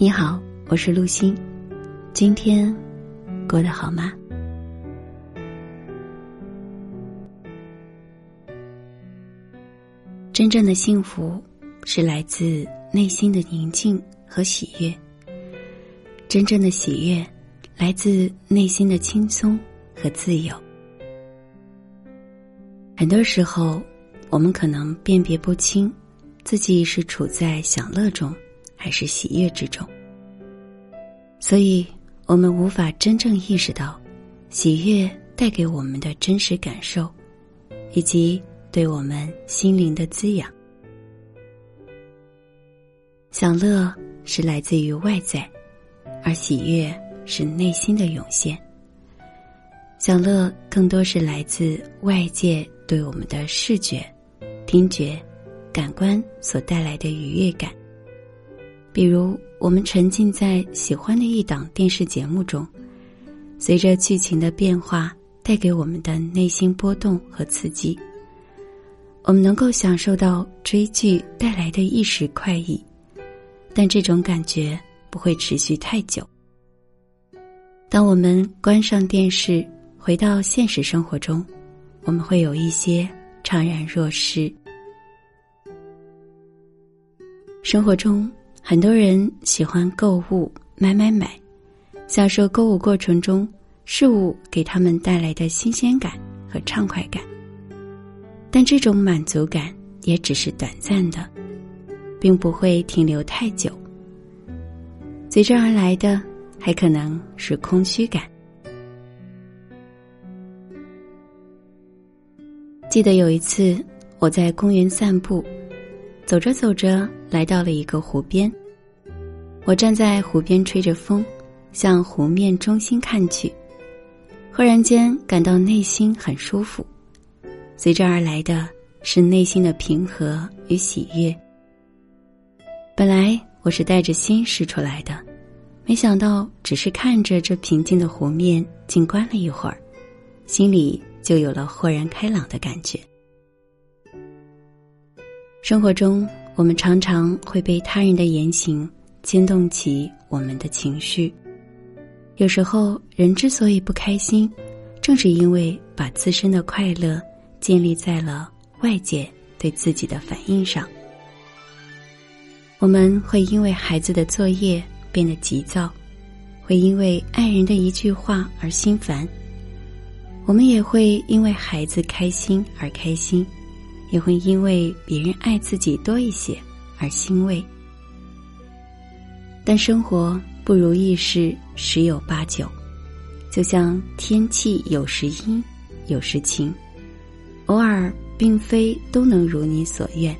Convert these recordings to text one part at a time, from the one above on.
你好，我是陆欣，今天过得好吗？真正的幸福是来自内心的宁静和喜悦，真正的喜悦来自内心的轻松和自由。很多时候，我们可能辨别不清自己是处在享乐中。还是喜悦之中，所以我们无法真正意识到喜悦带给我们的真实感受，以及对我们心灵的滋养。享乐是来自于外在，而喜悦是内心的涌现。享乐更多是来自外界对我们的视觉、听觉、感官所带来的愉悦感。比如，我们沉浸在喜欢的一档电视节目中，随着剧情的变化，带给我们的内心波动和刺激。我们能够享受到追剧带来的一时快意，但这种感觉不会持续太久。当我们关上电视，回到现实生活中，我们会有一些怅然若失。生活中。很多人喜欢购物，买买买，享受购物过程中事物给他们带来的新鲜感和畅快感。但这种满足感也只是短暂的，并不会停留太久。随之而来的还可能是空虚感。记得有一次我在公园散步。走着走着，来到了一个湖边。我站在湖边，吹着风，向湖面中心看去，忽然间感到内心很舒服，随之而来的是内心的平和与喜悦。本来我是带着心事出来的，没想到只是看着这平静的湖面，静观了一会儿，心里就有了豁然开朗的感觉。生活中，我们常常会被他人的言行牵动起我们的情绪。有时候，人之所以不开心，正是因为把自身的快乐建立在了外界对自己的反应上。我们会因为孩子的作业变得急躁，会因为爱人的一句话而心烦。我们也会因为孩子开心而开心。也会因为别人爱自己多一些而欣慰，但生活不如意事十有八九，就像天气有时阴，有时晴，偶尔并非都能如你所愿。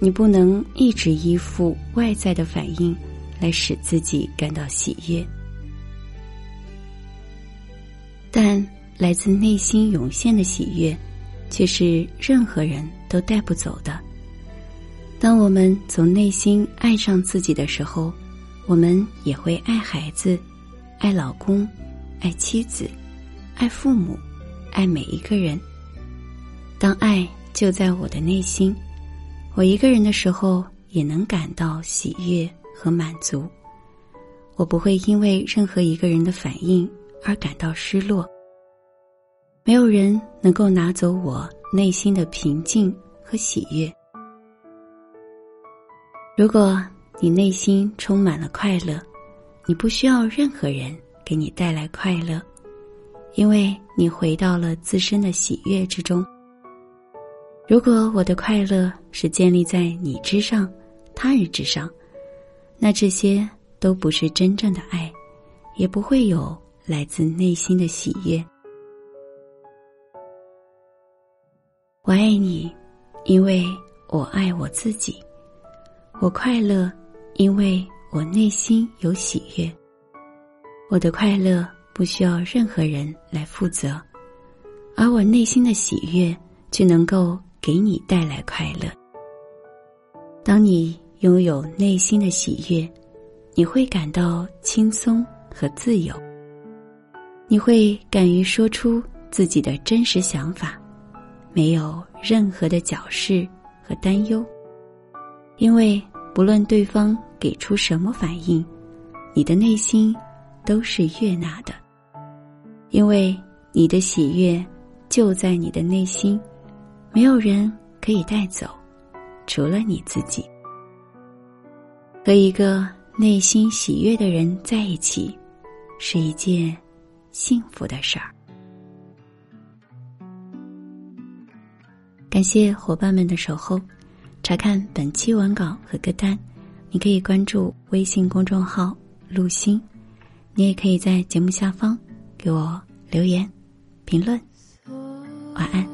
你不能一直依附外在的反应来使自己感到喜悦，但来自内心涌现的喜悦。却是任何人都带不走的。当我们从内心爱上自己的时候，我们也会爱孩子，爱老公，爱妻子，爱父母，爱每一个人。当爱就在我的内心，我一个人的时候也能感到喜悦和满足。我不会因为任何一个人的反应而感到失落。没有人能够拿走我内心的平静和喜悦。如果你内心充满了快乐，你不需要任何人给你带来快乐，因为你回到了自身的喜悦之中。如果我的快乐是建立在你之上、他人之上，那这些都不是真正的爱，也不会有来自内心的喜悦。我爱你，因为我爱我自己；我快乐，因为我内心有喜悦。我的快乐不需要任何人来负责，而我内心的喜悦却能够给你带来快乐。当你拥有内心的喜悦，你会感到轻松和自由，你会敢于说出自己的真实想法。没有任何的矫饰和担忧，因为不论对方给出什么反应，你的内心都是悦纳的，因为你的喜悦就在你的内心，没有人可以带走，除了你自己。和一个内心喜悦的人在一起，是一件幸福的事儿。感谢伙伴们的守候。查看本期文稿和歌单，你可以关注微信公众号“陆星”，你也可以在节目下方给我留言、评论。晚安。